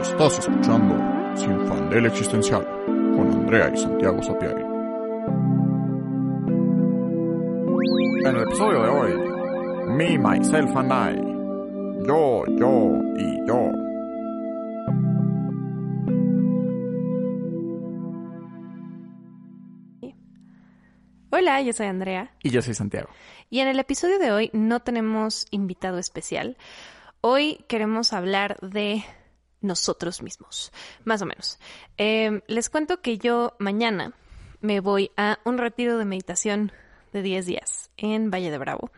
Estás escuchando Sin Fandel Existencial con Andrea y Santiago Sapiari. En el episodio de hoy, Me, Myself and I. Yo, yo y yo. Hola, yo soy Andrea. Y yo soy Santiago. Y en el episodio de hoy no tenemos invitado especial. Hoy queremos hablar de nosotros mismos, más o menos. Eh, les cuento que yo mañana me voy a un retiro de meditación de 10 días en Valle de Bravo.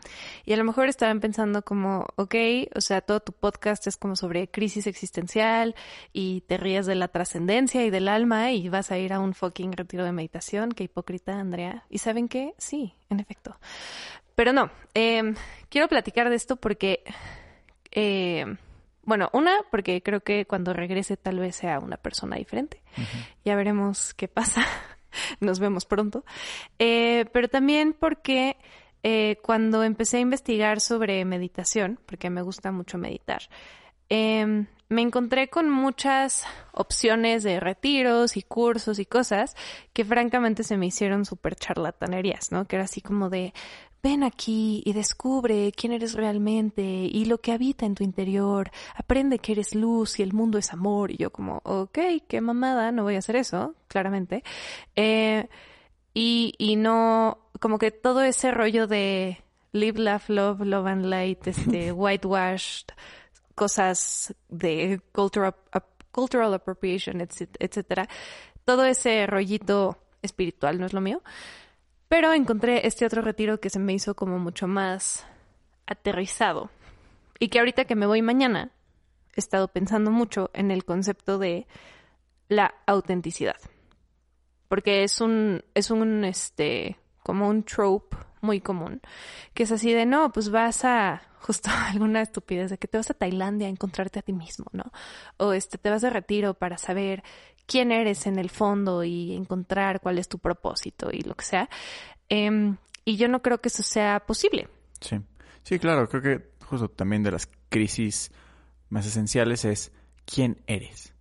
Y a lo mejor estaban pensando como, ok, o sea, todo tu podcast es como sobre crisis existencial y te ríes de la trascendencia y del alma y vas a ir a un fucking retiro de meditación. Qué hipócrita, Andrea. ¿Y saben qué? Sí, en efecto. Pero no, eh, quiero platicar de esto porque... Eh, bueno, una, porque creo que cuando regrese tal vez sea una persona diferente. Ya veremos qué pasa. Nos vemos pronto. Eh, pero también porque eh, cuando empecé a investigar sobre meditación, porque me gusta mucho meditar, em, me encontré con muchas opciones de retiros y cursos y cosas que francamente se me hicieron súper charlatanerías, ¿no? Que era así como de, ven aquí y descubre quién eres realmente y lo que habita en tu interior. Aprende que eres luz y el mundo es amor. Y yo como, ok, qué mamada, no voy a hacer eso, claramente. Eh, y, y no, como que todo ese rollo de live, laugh, love, love and light, este, whitewashed, cosas de cultural, cultural appropriation, etcétera. Todo ese rollito espiritual no es lo mío. Pero encontré este otro retiro que se me hizo como mucho más aterrizado. Y que ahorita que me voy mañana, he estado pensando mucho en el concepto de la autenticidad. Porque es un, es un, este, como un trope muy común, que es así de, no, pues vas a, justo alguna estupidez, de que te vas a Tailandia a encontrarte a ti mismo, ¿no? O este, te vas de retiro para saber quién eres en el fondo y encontrar cuál es tu propósito y lo que sea. Eh, y yo no creo que eso sea posible. Sí, sí, claro, creo que justo también de las crisis más esenciales es quién eres.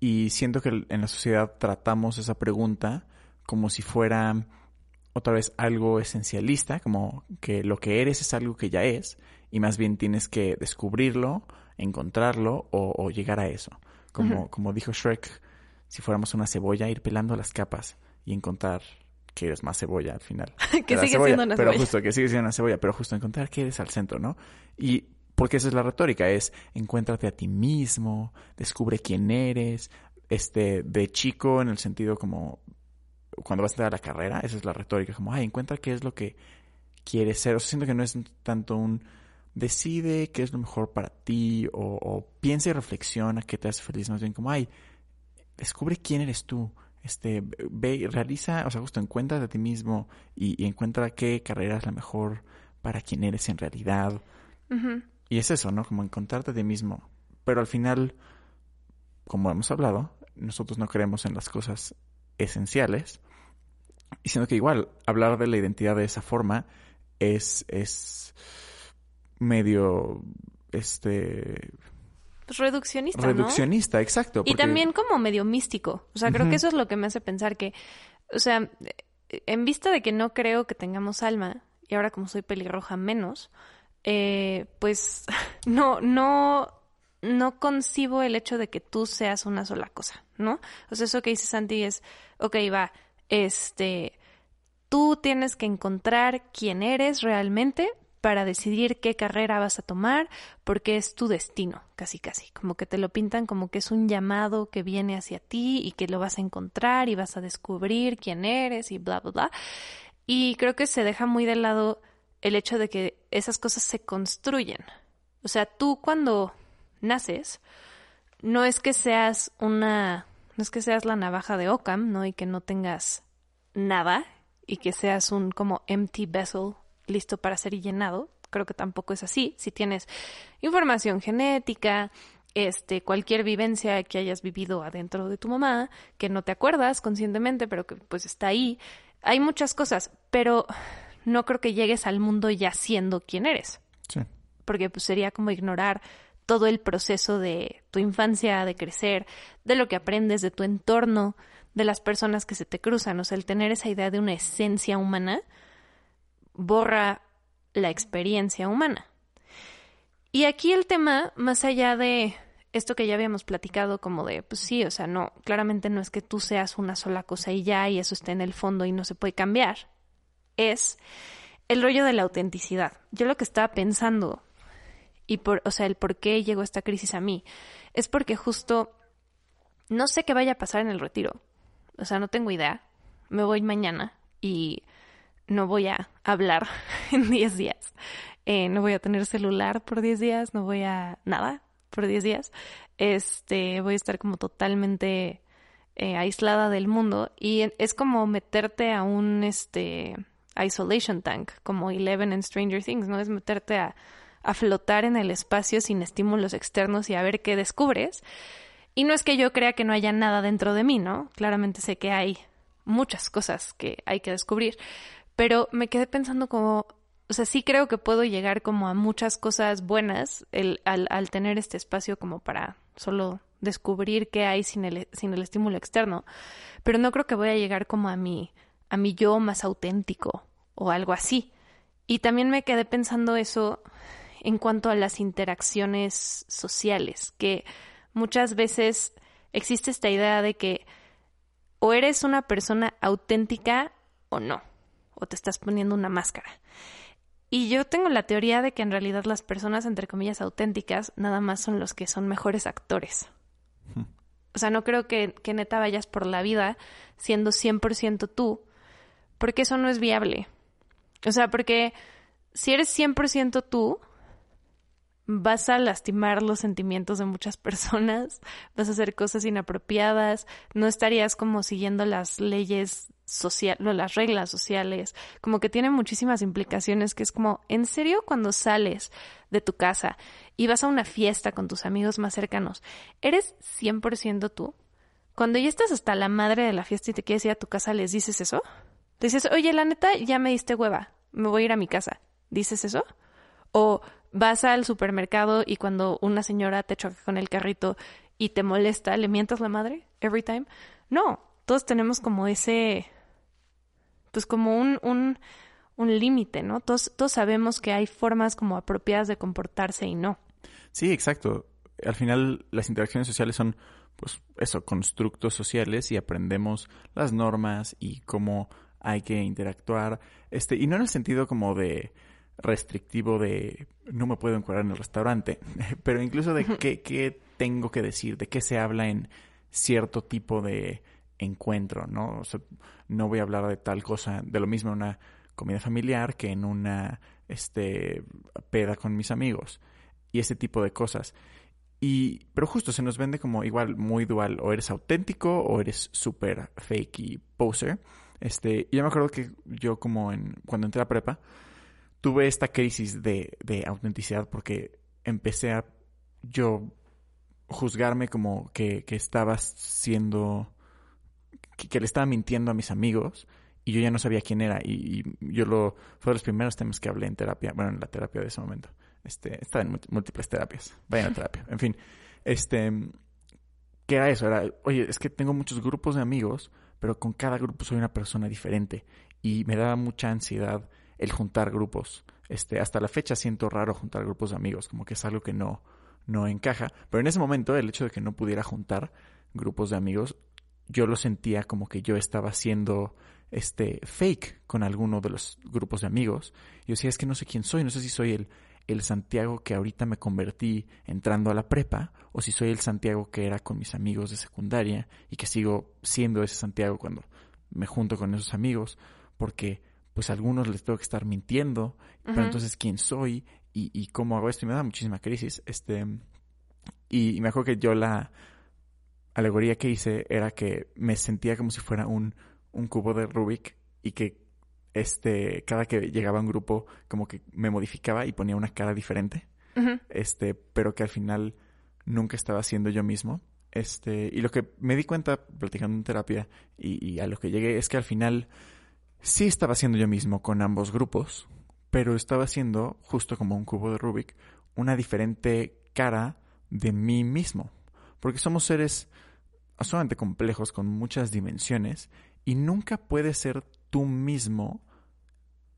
Y siento que en la sociedad tratamos esa pregunta como si fuera otra vez algo esencialista, como que lo que eres es algo que ya es, y más bien tienes que descubrirlo, encontrarlo o, o llegar a eso. Como, como dijo Shrek, si fuéramos una cebolla, ir pelando las capas y encontrar que eres más cebolla al final. que sigue siendo una pero cebolla. justo, que sigue siendo una cebolla, pero justo encontrar que eres al centro, ¿no? Y porque esa es la retórica, es encuéntrate a ti mismo, descubre quién eres, este, de chico en el sentido como cuando vas a entrar a la carrera, esa es la retórica, como, ay, encuentra qué es lo que quieres ser. O sea, siento que no es tanto un decide qué es lo mejor para ti o, o piensa y reflexiona qué te hace feliz, más bien como, ay, descubre quién eres tú. Este, ve, realiza, o sea, justo encuentra a ti mismo y, y, encuentra qué carrera es la mejor para quién eres en realidad. Uh -huh. Y es eso, ¿no? Como encontrarte a ti mismo. Pero al final, como hemos hablado, nosotros no creemos en las cosas esenciales. Y siendo que igual, hablar de la identidad de esa forma es, es medio, este, pues reduccionista. Reduccionista, ¿no? exacto. Porque... Y también como medio místico. O sea, creo uh -huh. que eso es lo que me hace pensar que, o sea, en vista de que no creo que tengamos alma, y ahora como soy pelirroja menos, eh, pues no, no, no concibo el hecho de que tú seas una sola cosa, ¿no? O sea, eso que dice Santi es, ok, va, este, tú tienes que encontrar quién eres realmente para decidir qué carrera vas a tomar, porque es tu destino, casi casi, como que te lo pintan como que es un llamado que viene hacia ti y que lo vas a encontrar y vas a descubrir quién eres y bla, bla, bla. Y creo que se deja muy de lado el hecho de que esas cosas se construyen. O sea, tú cuando naces, no es que seas una, no es que seas la navaja de Ockham, ¿no? Y que no tengas nada y que seas un como empty vessel listo para ser llenado. Creo que tampoco es así. Si tienes información genética, este, cualquier vivencia que hayas vivido adentro de tu mamá, que no te acuerdas conscientemente, pero que pues está ahí. Hay muchas cosas, pero no creo que llegues al mundo ya siendo quien eres. Sí. Porque pues sería como ignorar todo el proceso de tu infancia, de crecer, de lo que aprendes, de tu entorno, de las personas que se te cruzan. O sea, el tener esa idea de una esencia humana borra la experiencia humana. Y aquí el tema, más allá de esto que ya habíamos platicado, como de, pues sí, o sea, no, claramente no es que tú seas una sola cosa y ya, y eso está en el fondo y no se puede cambiar, es el rollo de la autenticidad. Yo lo que estaba pensando, y por, o sea, el por qué llegó esta crisis a mí, es porque justo no sé qué vaya a pasar en el retiro. O sea, no tengo idea. Me voy mañana y no voy a hablar en 10 días. Eh, no voy a tener celular por 10 días, no voy a nada por 10 días. Este, voy a estar como totalmente eh, aislada del mundo y es como meterte a un este isolation tank, como Eleven en Stranger Things, ¿no? Es meterte a, a flotar en el espacio sin estímulos externos y a ver qué descubres. Y no es que yo crea que no haya nada dentro de mí, ¿no? Claramente sé que hay muchas cosas que hay que descubrir, pero me quedé pensando como, o sea, sí creo que puedo llegar como a muchas cosas buenas el, al, al tener este espacio como para solo descubrir qué hay sin el, sin el estímulo externo, pero no creo que voy a llegar como a mi, a mi yo más auténtico o algo así. Y también me quedé pensando eso en cuanto a las interacciones sociales, que muchas veces existe esta idea de que o eres una persona auténtica o no, o te estás poniendo una máscara. Y yo tengo la teoría de que en realidad las personas, entre comillas, auténticas, nada más son los que son mejores actores. O sea, no creo que, que neta vayas por la vida siendo 100% tú, porque eso no es viable. O sea, porque si eres 100% tú, vas a lastimar los sentimientos de muchas personas, vas a hacer cosas inapropiadas, no estarías como siguiendo las leyes sociales, no, las reglas sociales, como que tiene muchísimas implicaciones que es como, ¿en serio cuando sales de tu casa y vas a una fiesta con tus amigos más cercanos, eres 100% tú? Cuando ya estás hasta la madre de la fiesta y te quieres ir a tu casa, ¿les dices eso? dices, oye, la neta, ya me diste hueva, me voy a ir a mi casa. ¿Dices eso? O vas al supermercado y cuando una señora te choca con el carrito y te molesta, ¿le mientas la madre every time? No, todos tenemos como ese, pues como un, un, un límite, ¿no? Todos, todos sabemos que hay formas como apropiadas de comportarse y no. Sí, exacto. Al final las interacciones sociales son, pues eso, constructos sociales y aprendemos las normas y cómo hay que interactuar. Este, y no en el sentido como de restrictivo de no me puedo encuadrar en el restaurante, pero incluso de qué, qué tengo que decir, de qué se habla en cierto tipo de encuentro, ¿no? No voy a hablar de tal cosa, de lo mismo en una comida familiar que en una este peda con mis amigos y ese tipo de cosas. Y, pero justo se nos vende como igual muy dual, o eres auténtico o eres súper fake y poser. Este, y yo me acuerdo que yo como en, cuando entré a prepa, tuve esta crisis de, de autenticidad porque empecé a yo juzgarme como que, que estaba siendo, que, le estaba mintiendo a mis amigos y yo ya no sabía quién era y, yo lo, fue de los primeros temas que hablé en terapia, bueno, en la terapia de ese momento. Este, estaba en múltiples terapias, vayan a terapia, en fin, este, ¿qué era eso? Era, oye, es que tengo muchos grupos de amigos, pero con cada grupo soy una persona diferente y me daba mucha ansiedad el juntar grupos. Este, hasta la fecha siento raro juntar grupos de amigos, como que es algo que no, no encaja. Pero en ese momento, el hecho de que no pudiera juntar grupos de amigos, yo lo sentía como que yo estaba siendo este fake con alguno de los grupos de amigos. Yo decía, es que no sé quién soy, no sé si soy el, el Santiago que ahorita me convertí entrando a la prepa, o si soy el Santiago que era con mis amigos de secundaria y que sigo siendo ese Santiago cuando me junto con esos amigos, porque pues a algunos les tengo que estar mintiendo, pero entonces quién soy y, y, cómo hago esto y me da muchísima crisis. Este, y, me acuerdo que yo la alegoría que hice era que me sentía como si fuera un, un cubo de Rubik y que este, cada que llegaba un grupo, como que me modificaba y ponía una cara diferente. Este, pero que al final nunca estaba siendo yo mismo. Este, y lo que me di cuenta platicando en terapia y, y, a lo que llegué es que al final sí estaba siendo yo mismo con ambos grupos, pero estaba siendo, justo como un cubo de Rubik, una diferente cara de mí mismo. Porque somos seres sumamente complejos con muchas dimensiones y nunca puedes ser tú mismo,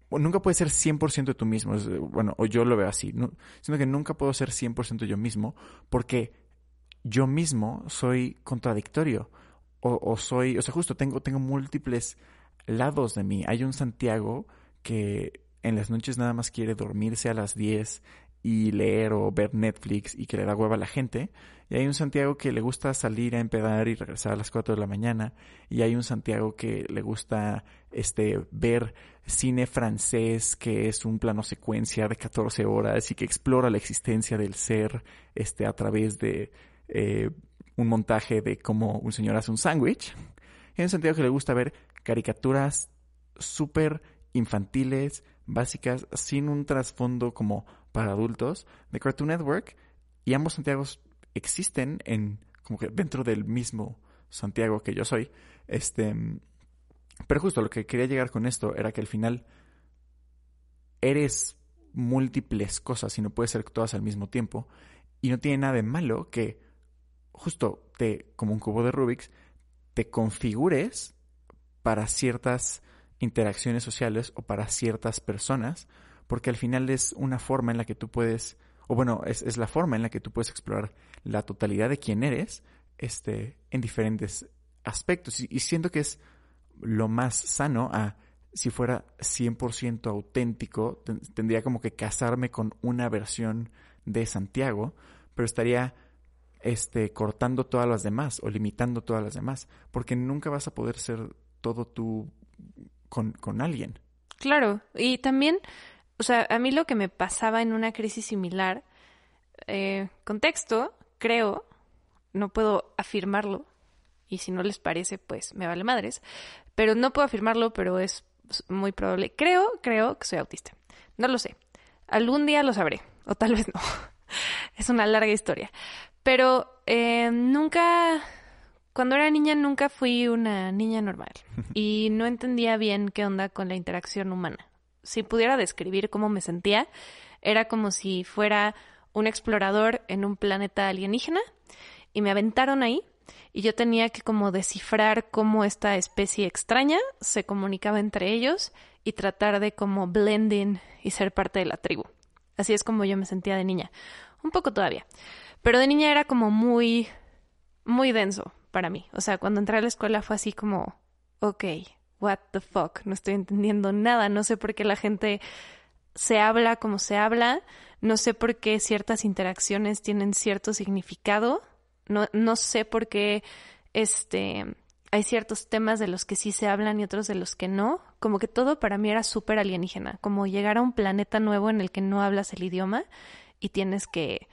o nunca puedes ser 100% de tú mismo. Bueno, o yo lo veo así, sino que nunca puedo ser 100% yo mismo porque yo mismo soy contradictorio o, o, soy, o sea, justo tengo, tengo múltiples lados de mí. Hay un Santiago que en las noches nada más quiere dormirse a las 10 y leer o ver Netflix y que le da hueva a la gente. Y hay un Santiago que le gusta salir a empedar y regresar a las 4 de la mañana. Y hay un Santiago que le gusta este ver cine francés que es un plano secuencia de 14 horas y que explora la existencia del ser este a través de eh, un montaje de cómo un señor hace un sándwich. Hay un Santiago que le gusta ver caricaturas súper infantiles, básicas, sin un trasfondo como para adultos de Cartoon Network y ambos Santiagos existen en como que dentro del mismo Santiago que yo soy. Este, pero justo lo que quería llegar con esto era que al final eres múltiples cosas y no puedes ser todas al mismo tiempo y no tiene nada de malo que justo te como un cubo de Rubik's te configures para ciertas interacciones sociales o para ciertas personas porque al final es una forma en la que tú puedes, o bueno, es, la forma en la que tú puedes explorar la totalidad de quién eres este, en diferentes aspectos. Y, siento que es lo más sano a si fuera 100% auténtico, tendría como que casarme con una versión de Santiago, pero estaría este, cortando todas las demás o limitando todas las demás, porque nunca vas a poder ser todo tú con, con alguien. Claro, y también o sea, a mí lo que me pasaba en una crisis similar, eh, contexto, creo, no puedo afirmarlo, y si no les parece, pues me vale madres, pero no puedo afirmarlo, pero es muy probable. Creo, creo que soy autista. No lo sé. Algún día lo sabré, o tal vez no. es una larga historia. Pero eh, nunca, cuando era niña, nunca fui una niña normal y no entendía bien qué onda con la interacción humana si pudiera describir cómo me sentía, era como si fuera un explorador en un planeta alienígena y me aventaron ahí y yo tenía que como descifrar cómo esta especie extraña se comunicaba entre ellos y tratar de como blending y ser parte de la tribu. Así es como yo me sentía de niña. Un poco todavía. Pero de niña era como muy, muy denso para mí. O sea, cuando entré a la escuela fue así como, ok, what the fuck, no estoy entendiendo nada, no sé por qué la gente se habla como se habla, no sé por qué ciertas interacciones tienen cierto significado, no, no sé por qué este hay ciertos temas de los que sí se hablan y otros de los que no, como que todo para mí era súper alienígena, como llegar a un planeta nuevo en el que no hablas el idioma y tienes que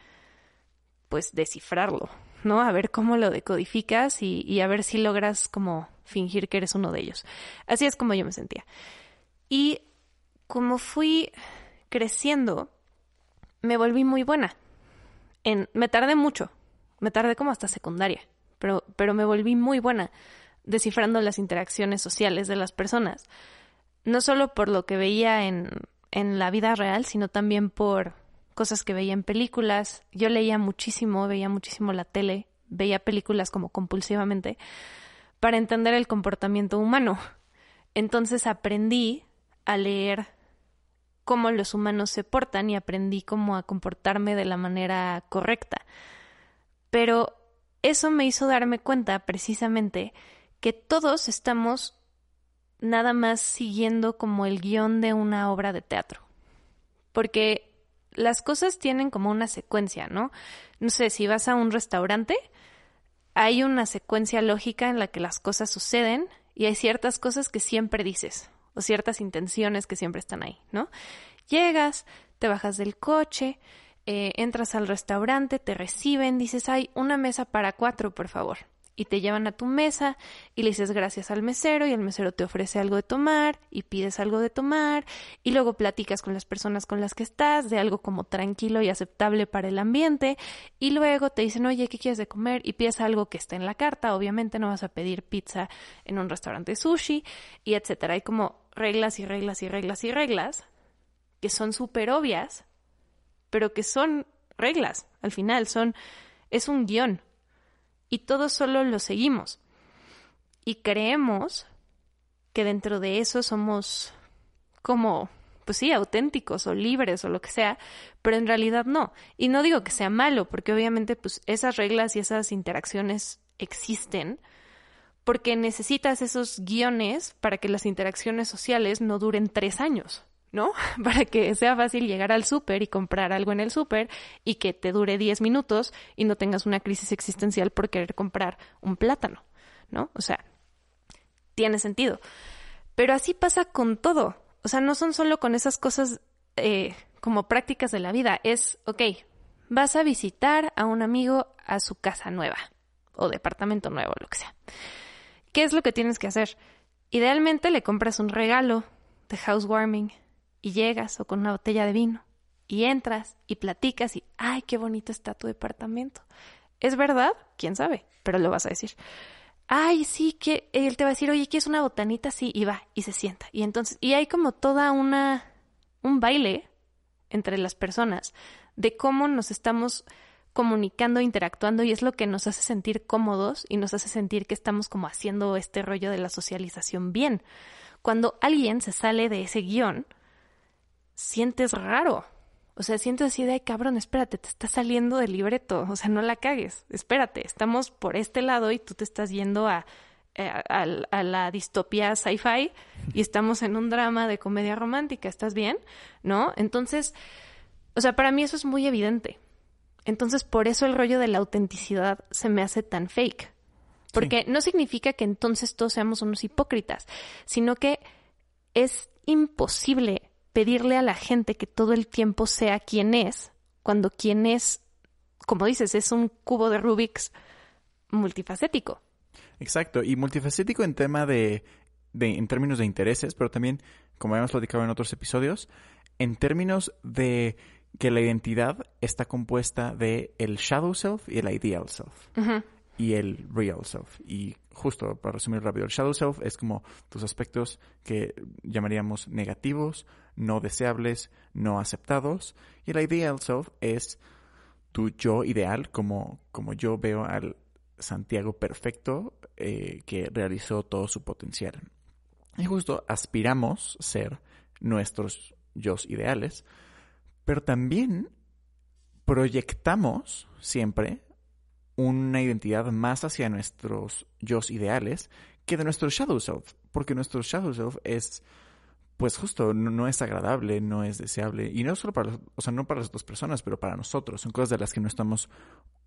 pues descifrarlo, ¿no? A ver cómo lo decodificas y, y a ver si logras como fingir que eres uno de ellos. Así es como yo me sentía. Y como fui creciendo, me volví muy buena. En, me tardé mucho, me tardé como hasta secundaria, pero, pero me volví muy buena descifrando las interacciones sociales de las personas. No solo por lo que veía en, en la vida real, sino también por cosas que veía en películas. Yo leía muchísimo, veía muchísimo la tele, veía películas como compulsivamente para entender el comportamiento humano. Entonces aprendí a leer cómo los humanos se portan y aprendí cómo a comportarme de la manera correcta. Pero eso me hizo darme cuenta precisamente que todos estamos nada más siguiendo como el guion de una obra de teatro. Porque las cosas tienen como una secuencia, ¿no? No sé, si vas a un restaurante, hay una secuencia lógica en la que las cosas suceden y hay ciertas cosas que siempre dices o ciertas intenciones que siempre están ahí, ¿no? Llegas, te bajas del coche, eh, entras al restaurante, te reciben, dices, hay una mesa para cuatro, por favor y te llevan a tu mesa y le dices gracias al mesero y el mesero te ofrece algo de tomar y pides algo de tomar y luego platicas con las personas con las que estás de algo como tranquilo y aceptable para el ambiente y luego te dicen oye, ¿qué quieres de comer? y pides algo que está en la carta, obviamente no vas a pedir pizza en un restaurante sushi y etcétera. Hay como reglas y reglas y reglas y reglas que son súper obvias, pero que son reglas. Al final son, es un guion. Y todos solo lo seguimos. Y creemos que dentro de eso somos como, pues sí, auténticos o libres o lo que sea, pero en realidad no. Y no digo que sea malo, porque obviamente pues esas reglas y esas interacciones existen, porque necesitas esos guiones para que las interacciones sociales no duren tres años. ¿No? Para que sea fácil llegar al súper y comprar algo en el súper y que te dure 10 minutos y no tengas una crisis existencial por querer comprar un plátano, ¿no? O sea, tiene sentido. Pero así pasa con todo. O sea, no son solo con esas cosas eh, como prácticas de la vida. Es, ok, vas a visitar a un amigo a su casa nueva o departamento nuevo, lo que sea. ¿Qué es lo que tienes que hacer? Idealmente le compras un regalo de housewarming y llegas o con una botella de vino y entras y platicas y, ay, qué bonito está tu departamento. ¿Es verdad? ¿Quién sabe? Pero lo vas a decir. Ay, sí, que él te va a decir, oye, ¿quieres una botanita? Sí, y va, y se sienta. Y entonces, y hay como toda una, un baile entre las personas de cómo nos estamos comunicando, interactuando y es lo que nos hace sentir cómodos y nos hace sentir que estamos como haciendo este rollo de la socialización bien. Cuando alguien se sale de ese guion, sientes raro. O sea, sientes así de, ay, cabrón, espérate, te está saliendo del libreto. O sea, no la cagues. Espérate, estamos por este lado y tú te estás yendo a, eh, a, la distopía sci-fi y estamos en un drama de comedia romántica. ¿Estás bien? ¿No? Entonces, o sea, para mí eso es muy evidente. Entonces, por eso el rollo de la autenticidad se me hace tan fake. Porque no significa que entonces todos seamos unos hipócritas, sino que es imposible pedirle a la gente que todo el tiempo sea quien es, cuando quien es, como dices, es un cubo de Rubik's multifacético. Exacto, y multifacético en tema de, de, en términos de intereses, pero también, como habíamos platicado en otros episodios, en términos de que la identidad está compuesta de el shadow self y el ideal self y el real self. Y justo para resumir rápido, el shadow self es como tus aspectos que llamaríamos negativos, no deseables, no aceptados. Y el ideal self es tu yo ideal, como, como yo veo al Santiago perfecto eh, que realizó todo su potencial. Y justo aspiramos ser nuestros yo ideales, pero también proyectamos siempre una identidad más hacia nuestros yo ideales que de nuestro shadow self, porque nuestro shadow self es, pues justo, no, es agradable, no es deseable, y no solo para, o sea, no para las otras personas, pero para nosotros, son cosas de las que no estamos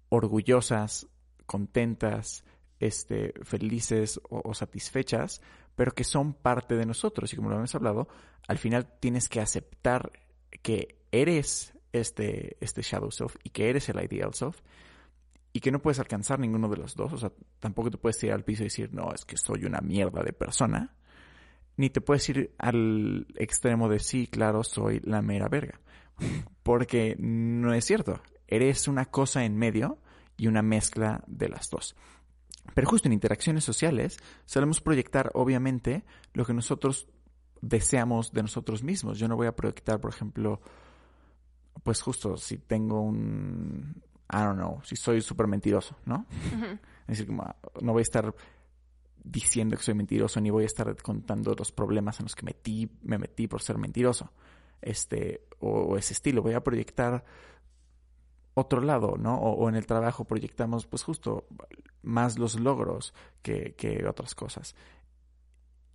orgullosas, contentas, este, felices o, o, satisfechas, pero que son parte de nosotros. Y como lo hemos hablado, al final tienes que aceptar que eres este, este shadow self y que eres el ideal self y que no puedes alcanzar ninguno de los dos. O sea, tampoco te puedes ir al piso y decir, no, es que soy una mierda de persona. Ni te puedes ir al extremo de sí, claro, soy la mera verga. Porque no es cierto. Eres una cosa en medio y una mezcla de las dos. Pero justo en interacciones sociales solemos proyectar, obviamente, lo que nosotros deseamos de nosotros mismos. Yo no voy a proyectar, por ejemplo, pues justo si tengo un, I don't know, si soy súper mentiroso, ¿no? Es decir, como, no voy a estar diciendo que soy mentiroso, ni voy a estar contando los problemas en los que metí, me metí por ser mentiroso. Este, o, ese estilo. Voy a proyectar otro lado, ¿no? O, en el trabajo proyectamos, pues justo, más los logros que, que otras cosas.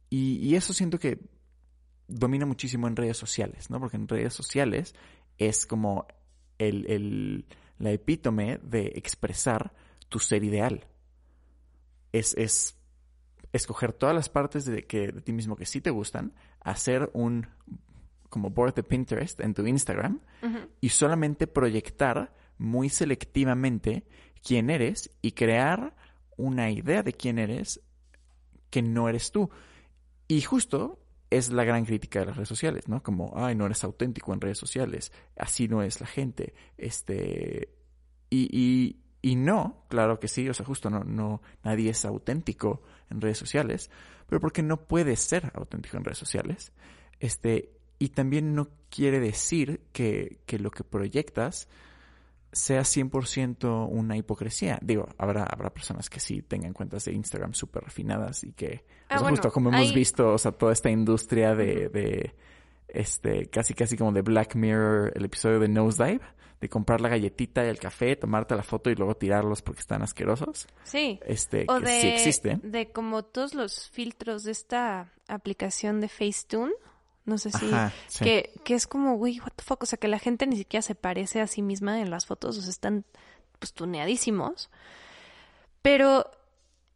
Y, y, eso siento que domina muchísimo en redes sociales, ¿no? Porque en redes sociales es como el, el la epítome de expresar tu ser ideal. Es, es escoger todas las partes de, que, de ti mismo que sí te gustan, hacer un como board de Pinterest en tu Instagram y solamente proyectar muy selectivamente quién eres y crear una idea de quién eres que no eres tú. Y justo es la gran crítica de las redes sociales, ¿no? Como, ay, no eres auténtico en redes sociales, así no es la gente, este, y, y, y no, claro que sí, o sea, justo no, no, nadie es auténtico en redes sociales, pero porque no puedes ser auténtico en redes sociales, este, y también no quiere decir que, que lo que proyectas sea 100% una hipocresía. Digo, habrá, habrá personas que sí tengan cuentas de Instagram súper refinadas y que, Ah, o sea, bueno, justo como hemos visto, o sea, toda esta industria de, de, este, casi casi como de Black Mirror, el episodio de Nosedive, de comprar la galletita y el café, tomarte la foto y luego tirarlos porque están asquerosos. Sí. Este, O que de, sí existe. de como todos los filtros de esta aplicación de Facetune. No sé si... Ajá, sí. que, que es como, güey, what the fuck. O sea, que la gente ni siquiera se parece a sí misma en las fotos. O sea, están pues tuneadísimos. Pero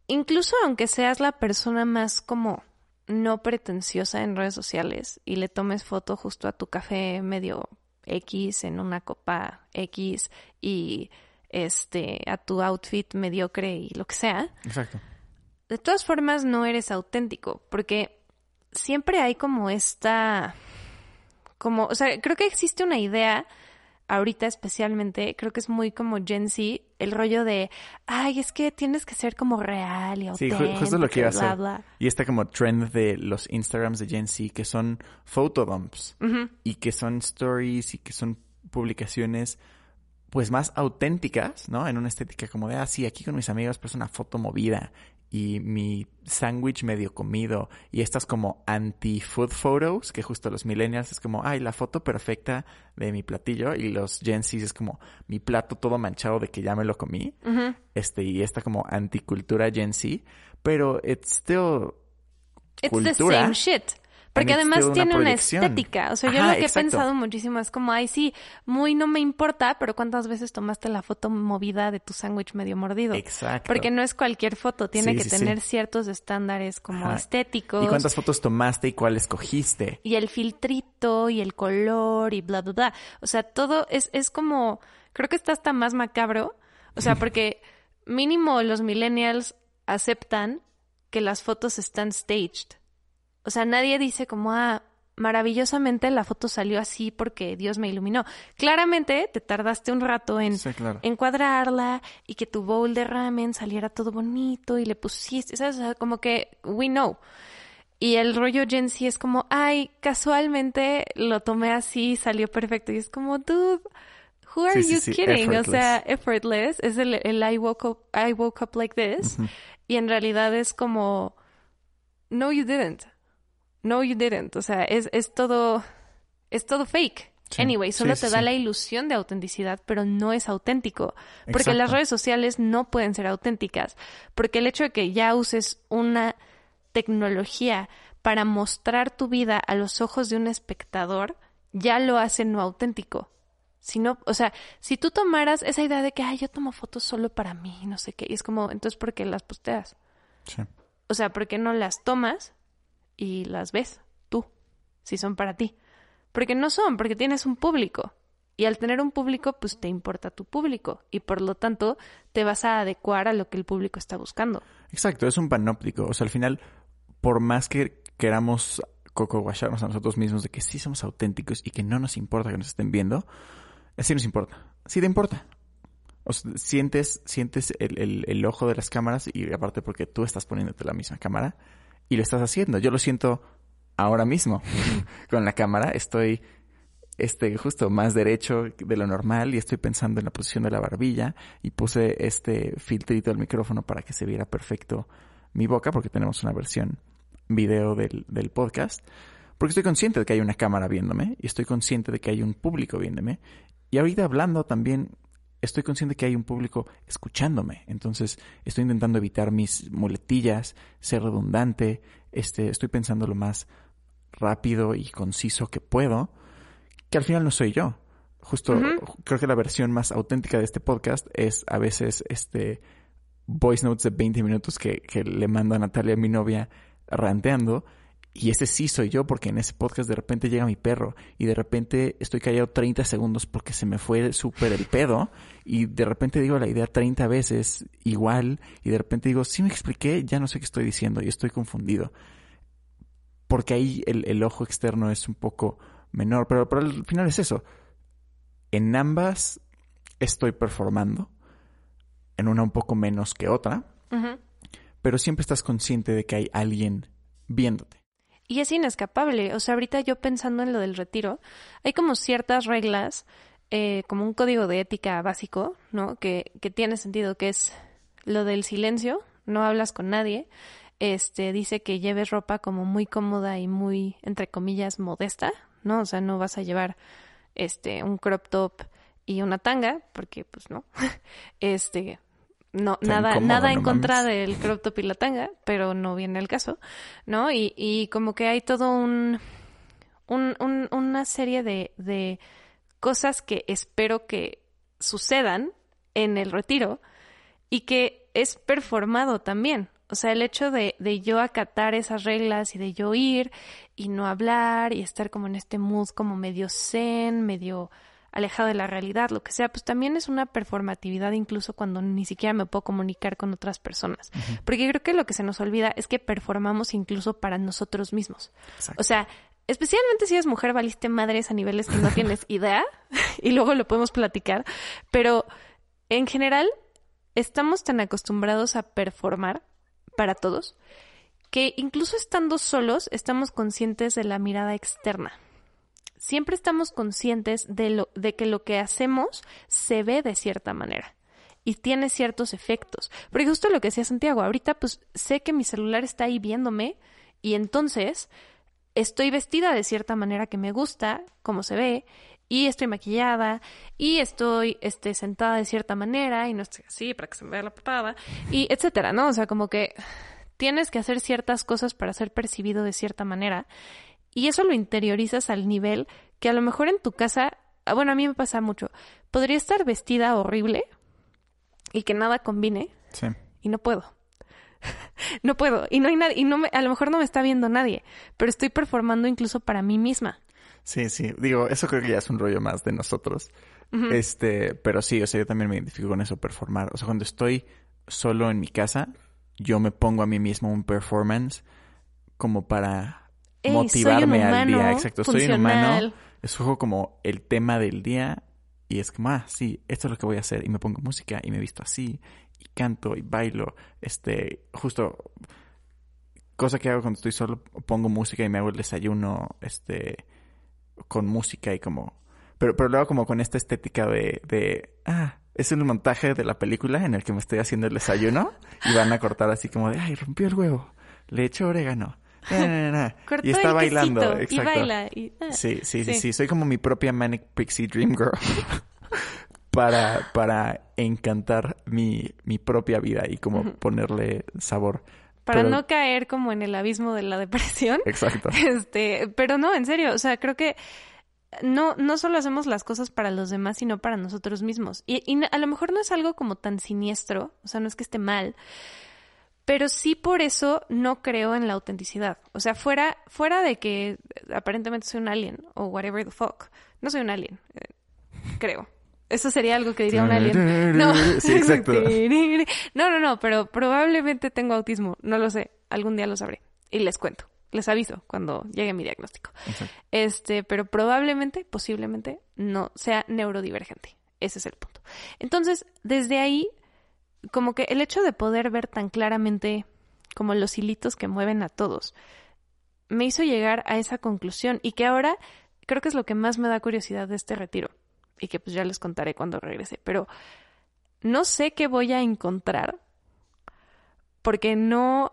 incluso aunque seas la persona más como no pretenciosa en redes sociales y le tomes foto justo a tu café medio X en una copa X y este a tu outfit mediocre y lo que sea, Exacto. de todas formas no eres auténtico, porque siempre hay como esta, como, o sea, creo que existe una idea, ahorita especialmente, creo que es muy como Gen Z, el rollo de, ay, es que tienes que ser como real y Sí, auténtico, ju- justo lo que iba a bla, hacer. bla. Y está como trend de los Instagrams de Gen Z que son photodumps Ujú. y que son stories y que son publicaciones pues más auténticas, ¿no? En una estética como de, ah, sí, aquí con mis amigos pues una foto movida y mi sándwich medio comido y estas como anti-food photos que justo los millennials es como, ay, la foto perfecta de mi platillo y los Gen Z es como mi plato todo manchado de que ya me lo comí este y esta como anticultura Gen Z, pero it's still It's the cultura, same shit. Porque además una tiene una estética. O sea, yo Ajá, lo que exacto. he pensado muchísimo es como, ay, sí, muy no me importa, pero ¿cuántas veces tomaste la foto movida de tu sándwich medio mordido? Exacto. Porque no es cualquier foto, tiene Sí, que sí, tener sí. ciertos estándares como Ajá. estéticos. ¿Y cuántas fotos tomaste y cuál escogiste? y el filtrito y el color y bla, bla, bla. O sea, todo es, es como, creo que está hasta más macabro. O sea, porque mínimo los millennials aceptan que las fotos están staged. O sea, nadie dice como, ah, maravillosamente la foto salió así porque Dios me iluminó. Claramente te tardaste un rato en Sí, claro. encuadrarla y que tu bowl de ramen saliera todo bonito y le pusiste, ¿sabes? O sea, como que we know. Y el rollo Gen Z es como, ay, casualmente lo tomé así, salió perfecto. Y es como, dude, who are Sí, you sí, kidding? O sea, effortless. Es el, el I, woke up, I woke up like this. Y en realidad es como, no, you didn't. No, you didn't. O sea, es, es todo, es todo fake. Sí, Anyway, solo sí, te da sí. la ilusión de autenticidad, pero no es auténtico. Porque las redes sociales no pueden ser auténticas. Porque el hecho de que ya uses una tecnología para mostrar tu vida a los ojos de un espectador, ya lo hace no auténtico. Si no, o sea, si tú tomaras esa idea de que, ay, yo tomo fotos solo para mí, no sé qué, y es como, entonces, ¿por qué las posteas? Sí. O sea, ¿por qué no las tomas y las ves tú, si son para ti? Porque no son, porque tienes un público. Y al tener un público, pues te importa tu público. Y por lo tanto, te vas a adecuar a lo que el público está buscando. Exacto, es un panóptico. O sea, al final, por más que queramos coco a nosotros mismos de que sí somos auténticos y que no nos importa que nos estén viendo, sí nos importa. Sí te importa. Sientes, sientes el, el- el ojo de las cámaras y aparte porque tú estás poniéndote la misma cámara y lo estás haciendo. Yo lo siento ahora mismo con la cámara. Estoy este justo más derecho de lo normal y estoy pensando en la posición de la barbilla y puse este filtrito al micrófono para que se viera perfecto mi boca porque tenemos una versión video del, del podcast porque estoy consciente de que hay una cámara viéndome y estoy consciente de que hay un público viéndome y ahorita hablando también estoy consciente de que hay un público escuchándome entonces estoy intentando evitar mis muletillas ser redundante este estoy pensando lo más rápido y conciso que puedo que al final no soy yo. Justo creo que la versión más auténtica de este podcast es a veces este voice notes de 20 minutos que, que le mando a Natalia, mi novia, ranteando. Y ese sí soy yo porque en ese podcast de repente llega mi perro y de repente estoy callado 30 segundos porque se me fue súper el pedo y de repente digo la idea 30 veces igual y de repente digo, sí me expliqué, ya no sé qué estoy diciendo y estoy confundido. Porque ahí el, el ojo externo es un poco menor, pero, pero al final es eso. En ambas estoy performando, en una un poco menos que otra, pero siempre estás consciente de que hay alguien viéndote. Y es inescapable. O sea, ahorita yo pensando en lo del retiro, hay como ciertas reglas eh, como un código de ética básico, ¿no? Que, que tiene sentido, que es lo del silencio, no hablas con nadie. Este dice que lleves ropa como muy cómoda y muy, entre comillas, modesta, ¿no? O sea, no vas a llevar este un crop top y una tanga, porque pues no. este, no, nada, nada en contra del crop top y la tanga, pero no viene el caso, ¿no? Y, y como que hay todo un, un, un una serie de, de cosas que espero que sucedan en el retiro y que es performado también. O sea, el hecho de, de, yo acatar esas reglas y de yo ir y no hablar y estar como en este mood como medio zen, medio alejado de la realidad, lo que sea, pues también es una performatividad incluso cuando ni siquiera me puedo comunicar con otras personas. Porque creo que lo que se nos olvida es que performamos incluso para nosotros mismos. O sea, especialmente si eres mujer, valiste madres a niveles que no tienes idea y luego lo podemos platicar, pero en general estamos tan acostumbrados a performar para todos que incluso estando solos estamos conscientes de la mirada externa. Siempre estamos conscientes de, lo, de que lo que hacemos se ve de cierta manera y tiene ciertos efectos. Porque justo lo que decía Santiago, ahorita pues sé que mi celular está ahí viéndome y entonces estoy vestida de cierta manera que me gusta, como se ve, y estoy maquillada, y estoy este, sentada de cierta manera, y no estoy así para que se me vea la papada, y etcétera, ¿no? O sea, como que tienes que hacer ciertas cosas para ser percibido de cierta manera, y eso lo interiorizas al nivel que a lo mejor en tu casa, ah, bueno, a mí me pasa mucho, podría estar vestida horrible y que nada combine, Sí. y no puedo. no puedo. Y no hay nadie, y no me, a lo mejor no me está viendo nadie, pero estoy performando incluso para mí misma. Sí, sí. Digo, eso creo que ya es un rollo más de nosotros. Este, pero sí, o sea, yo también me identifico con eso, performar. O sea, cuando estoy solo en mi casa, yo me pongo a mí mismo un performance como para Ey, motivarme soy un al día. Exacto, soy un humano. Escojo como el tema del día y es como, ah, sí, esto es lo que voy a hacer. Y me pongo música y me visto así y canto y bailo. Este, justo, cosa que hago cuando estoy solo, pongo música y me hago el desayuno, este, con música y como... Pero, pero luego como con esta estética de, de, ah, es un montaje de la película en el que me estoy haciendo el desayuno y van a cortar así como de, ay, rompió el huevo, le echo orégano. Na, na, na". Cortó y está bailando, exacto. Y baila. Y, ah. Sí, sí, sí, Sí. sí, Soy como mi propia Manic Pixie Dream Girl. para, para encantar mi, mi propia vida y como ponerle sabor. Para Pero- no caer como en el abismo de la depresión. Exacto. Este, pero no, en serio, o sea, creo que no, no solo hacemos las cosas para los demás, sino para nosotros mismos. Y, y a lo mejor no es algo como tan siniestro, o sea, no es que esté mal, pero sí por eso no creo en la autenticidad. O sea, fuera, fuera de que aparentemente soy un alien o whatever the fuck, no soy un alien, eh, creo. Eso sería algo que diría un alien. No, Sí, exacto. No, no, no, pero probablemente tengo autismo, no lo sé, algún día lo sabré y les cuento, les aviso cuando llegue mi diagnóstico. Exacto. Este, pero probablemente, posiblemente, no sea neurodivergente. Ese es el punto. Entonces, desde ahí, como que el hecho de poder ver tan claramente como los hilitos que mueven a todos, me hizo llegar a esa conclusión y que ahora creo que es lo que más me da curiosidad de este retiro y que pues ya les contaré cuando regrese, pero no sé qué voy a encontrar porque no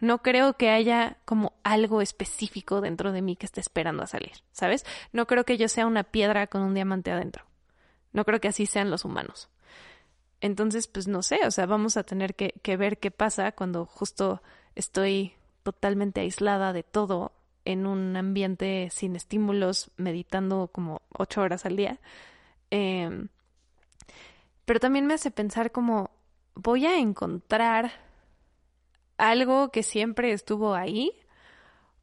no creo que haya como algo específico dentro de mí que esté esperando a salir, ¿sabes? No creo que yo sea una piedra con un diamante adentro. No creo que así sean los humanos. Entonces, pues no sé, o sea, vamos a tener que, que ver qué pasa cuando justo estoy totalmente aislada de todo en un ambiente sin estímulos, meditando como ocho horas al día. Eh, pero también me hace pensar como, voy a encontrar algo que siempre estuvo ahí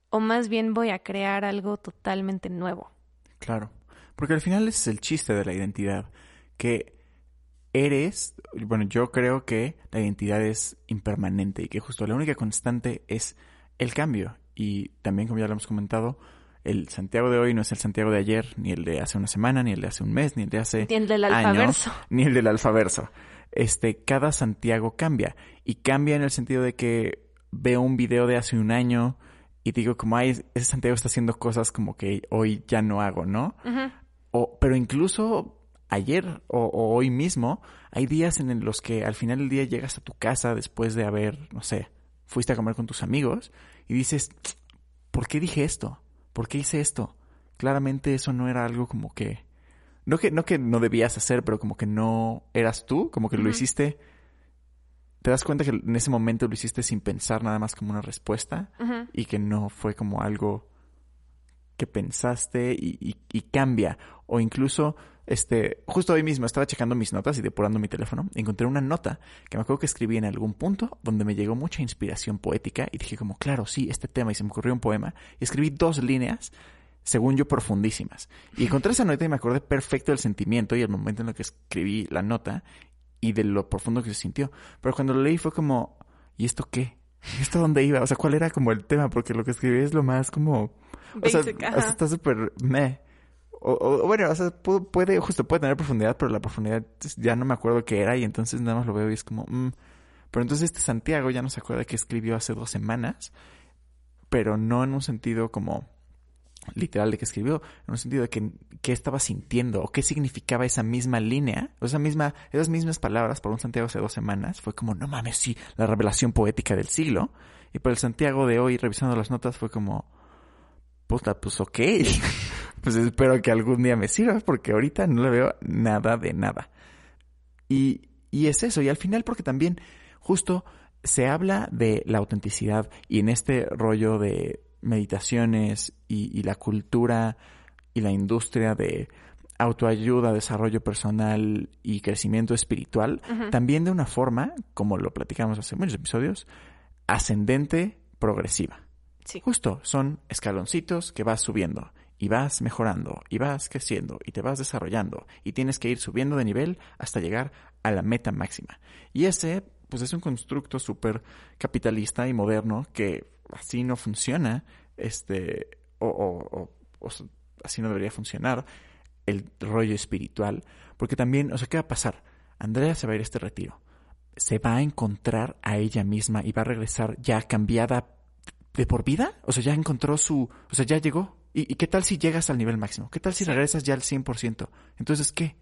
o más bien voy a crear algo totalmente nuevo. Claro. Porque al final ese es el chiste de la identidad. Que eres, bueno, yo creo que la identidad es impermanente y que justo la única constante es el cambio. Y también, como ya lo hemos comentado, el Santiago de hoy no es el Santiago de ayer, ni el de hace una semana, ni el de hace un mes, ni el de hace Ni el del años, alfaverso. ni el del alfaverso. Este, cada Santiago cambia. Y cambia en el sentido de que veo un video de hace un año y digo como, ay, ese Santiago está haciendo cosas como que hoy ya no hago, ¿no? O, pero incluso ayer o, hoy mismo, hay días en los que al final del día llegas a tu casa después de haber, no sé, fuiste a comer con tus amigos y dices, ¿por qué dije esto? ¿Por qué hice esto? Claramente eso no era algo como que... No que no, que no debías hacer, pero como que no eras tú, como que lo hiciste... Te das cuenta que en ese momento lo hiciste sin pensar nada más como una respuesta y que no fue como algo que pensaste y, y cambia. O incluso este, justo hoy mismo estaba checando mis notas y depurando mi teléfono. encontré una nota que me acuerdo que escribí en algún punto donde me llegó mucha inspiración poética y dije como, claro, sí, este tema y se me ocurrió un poema. Y escribí dos líneas, según yo, profundísimas. Y encontré esa nota y me acordé perfecto del sentimiento y el momento en el que escribí la nota y de lo profundo que se sintió. Pero cuando lo leí fue como, ¿y esto qué? ¿Y esto dónde iba? O sea, ¿cuál era como el tema? Porque lo que escribí es lo más como... o sea, está súper meh. O, bueno, o sea, puede, justo puede tener profundidad, pero la profundidad ya no me acuerdo qué era y entonces nada más lo veo y es como, mm". Pero entonces este Santiago ya no se acuerda que escribió hace dos semanas, pero no en un sentido como literal de que escribió, en un sentido de que qué estaba sintiendo o qué significaba esa misma línea, o esa misma, esas mismas palabras por un Santiago hace dos semanas, fue como, no mames, sí, la revelación poética del siglo. Y por el Santiago de hoy, revisando las notas, fue como, puta, pues ok. pues espero que algún día me sirva, porque ahorita no le veo nada de nada. Y, y es eso, y al final porque también justo se habla de la autenticidad y en este rollo de meditaciones y, la cultura y la industria de autoayuda, desarrollo personal y crecimiento espiritual, también de una forma, como lo platicamos hace muchos episodios, ascendente, progresiva. Justo, son escaloncitos que vas subiendo y vas mejorando y vas creciendo y te vas desarrollando y tienes que ir subiendo de nivel hasta llegar a la meta máxima. Y ese, pues es un constructo súper capitalista y moderno que así no funciona, este, o, o, o, así no debería funcionar el rollo espiritual, porque también, o sea, ¿qué va a pasar? Andrea se va a ir a este retiro, se va a encontrar a ella misma y va a regresar ya cambiada de por vida, o sea, ya encontró su, o sea, ya llegó, ¿Y, qué tal si llegas al nivel máximo? ¿Qué tal si regresas ya al 100%? Entonces, ¿qué?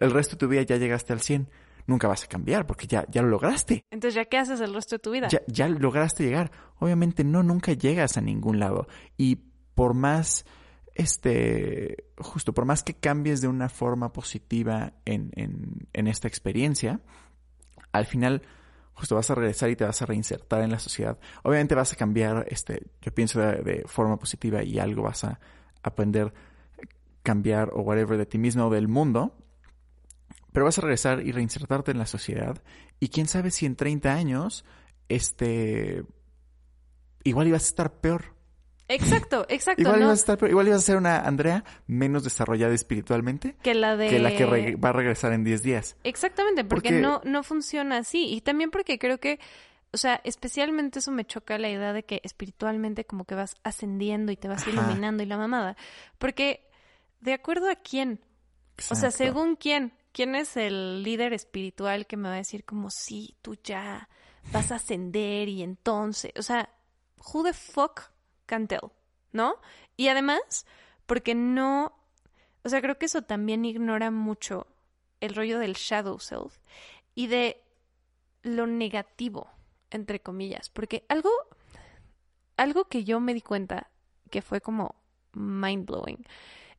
El resto de tu vida ya llegaste al 100. Nunca vas a cambiar porque ya, ya lo lograste. Entonces, ¿ya qué haces el resto de tu vida? Ya, ya lograste llegar. Obviamente no, nunca llegas a ningún lado. Y por más, este, justo, por más que cambies de una forma positiva en, en, en esta experiencia, al final justo vas a regresar y te vas a reinsertar en la sociedad. Obviamente vas a cambiar, este, yo pienso de, forma positiva y algo vas a aprender, cambiar o whatever de ti mismo o del mundo, pero vas a regresar y reinsertarte en la sociedad y quién sabe si en 30 años, este, igual ibas a estar peor Exacto, exacto. Igual, ibas a estar, igual ibas a ser una Andrea menos desarrollada espiritualmente que la de que la que va a regresar en 10 días. Exactamente, porque, no no funciona así. Y también porque creo que o sea, especialmente eso me choca la idea de que espiritualmente como que vas ascendiendo y te vas iluminando y la mamada, porque de acuerdo a quién, o sea, según quién, quién es el líder espiritual que me va a decir como sí, tú ya vas a ascender y entonces, o sea, who the fuck Cantel, ¿no? Y además, porque no, o sea, creo que eso también ignora mucho el rollo del shadow self y de lo negativo, entre comillas, porque algo, algo que yo me di cuenta que fue como mind blowing,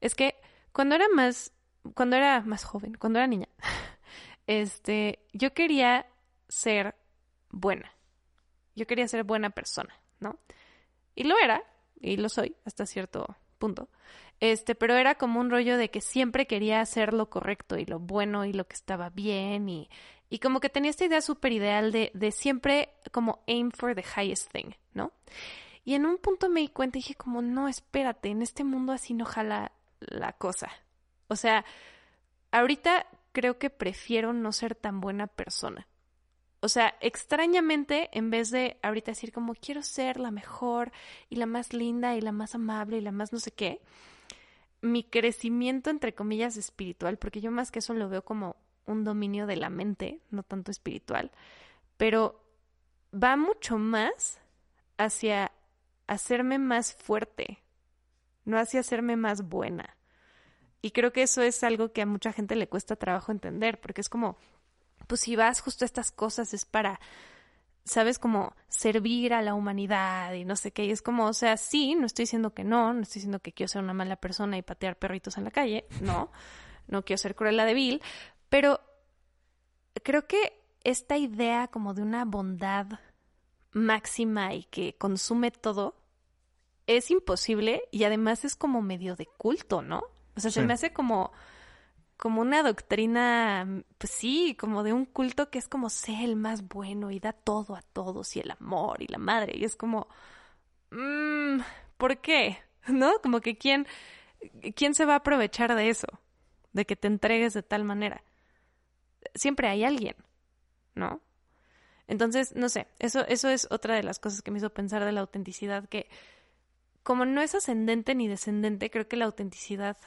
es que cuando era más, cuando era más joven, cuando era niña, este, yo quería ser buena, yo quería ser buena persona, ¿no? Y lo era, y lo soy hasta cierto punto. Este, pero era como un rollo de que siempre quería hacer lo correcto y lo bueno y lo que estaba bien y, y como que tenía esta idea súper ideal de, de siempre como aim for the highest thing, ¿no? Y en un punto me di cuenta y dije como, no, espérate, en este mundo así no jala la cosa. O sea, ahorita creo que prefiero no ser tan buena persona. O sea, extrañamente, en vez de ahorita decir como quiero ser la mejor y la más linda y la más amable y la más no sé qué, mi crecimiento, entre comillas, espiritual, porque yo más que eso lo veo como un dominio de la mente, no tanto espiritual, pero va mucho más hacia hacerme más fuerte, no hacia hacerme más buena. Y creo que eso es algo que a mucha gente le cuesta trabajo entender, porque es como, pues si vas justo a estas cosas es para, sabes, como servir a la humanidad y no sé qué. Y es como, o sea, sí, no estoy diciendo que no, no estoy diciendo que quiero ser una mala persona y patear perritos en la calle, no, no quiero ser cruel de vil, pero creo que esta idea como de una bondad máxima y que consume todo es imposible y además es como medio de culto, ¿no? O sea, se me hace como como una doctrina, pues sí, como de un culto que es como sé el más bueno y da todo a todos y el amor y la madre. Y es como, mmm, ¿por qué? ¿No? Como que quién, quién se va a aprovechar de eso, de que te entregues de tal manera. Siempre hay alguien, ¿no? Entonces, no sé, eso, eso es otra de las cosas que me hizo pensar de la autenticidad, que como no es ascendente ni descendente, creo que la autenticidad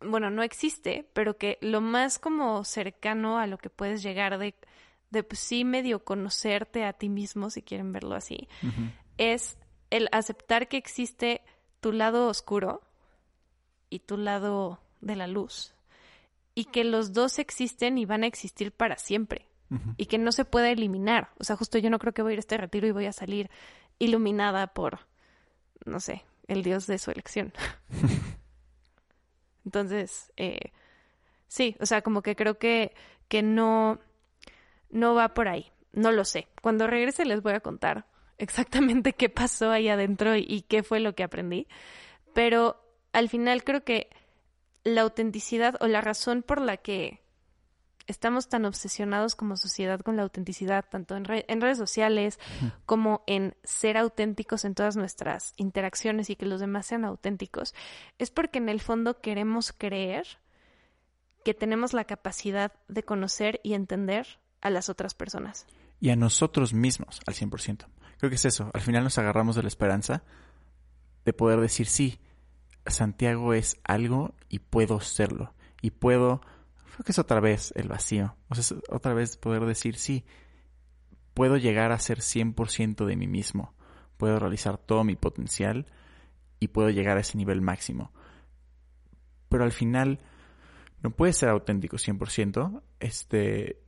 bueno, no existe, pero que lo más como cercano a lo que puedes llegar de, de pues, sí medio conocerte a ti mismo, si quieren verlo así, es el aceptar que existe tu lado oscuro y tu lado de la luz. Y que los dos existen y van a existir para siempre. Y que no se puede eliminar. O sea, justo yo no creo que voy a ir a este retiro y voy a salir iluminada por, no sé, el dios de su elección. Entonces, eh, sí, o sea, como que creo que, que no, no va por ahí. No lo sé. Cuando regrese les voy a contar exactamente qué pasó ahí adentro y, y qué fue lo que aprendí. Pero al final creo que la autenticidad o la razón por la que estamos tan obsesionados como sociedad con la autenticidad, tanto en, redes sociales como en ser auténticos en todas nuestras interacciones y que los demás sean auténticos, es porque en el fondo queremos creer que tenemos la capacidad de conocer y entender a las otras personas. Y a nosotros mismos al 100%. Creo que es eso. Al final nos agarramos de la esperanza de poder decir, sí, Santiago es algo y puedo serlo. Y puedo creo que es otra vez el vacío. O sea, es otra vez poder decir, sí, puedo llegar a ser 100% de mí mismo. Puedo realizar todo mi potencial y puedo llegar a ese nivel máximo. Pero al final no puedes ser auténtico 100%, este,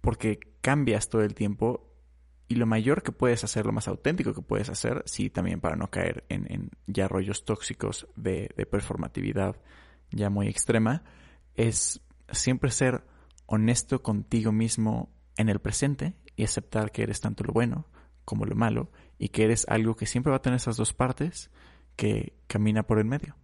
porque cambias todo el tiempo y lo mayor que puedes hacer, lo más auténtico que puedes hacer, sí, también para no caer en, ya rollos tóxicos de, de performatividad ya muy extrema, es siempre ser honesto contigo mismo en el presente y aceptar que eres tanto lo bueno como lo malo y que eres algo que siempre va a tener esas dos partes que camina por el medio.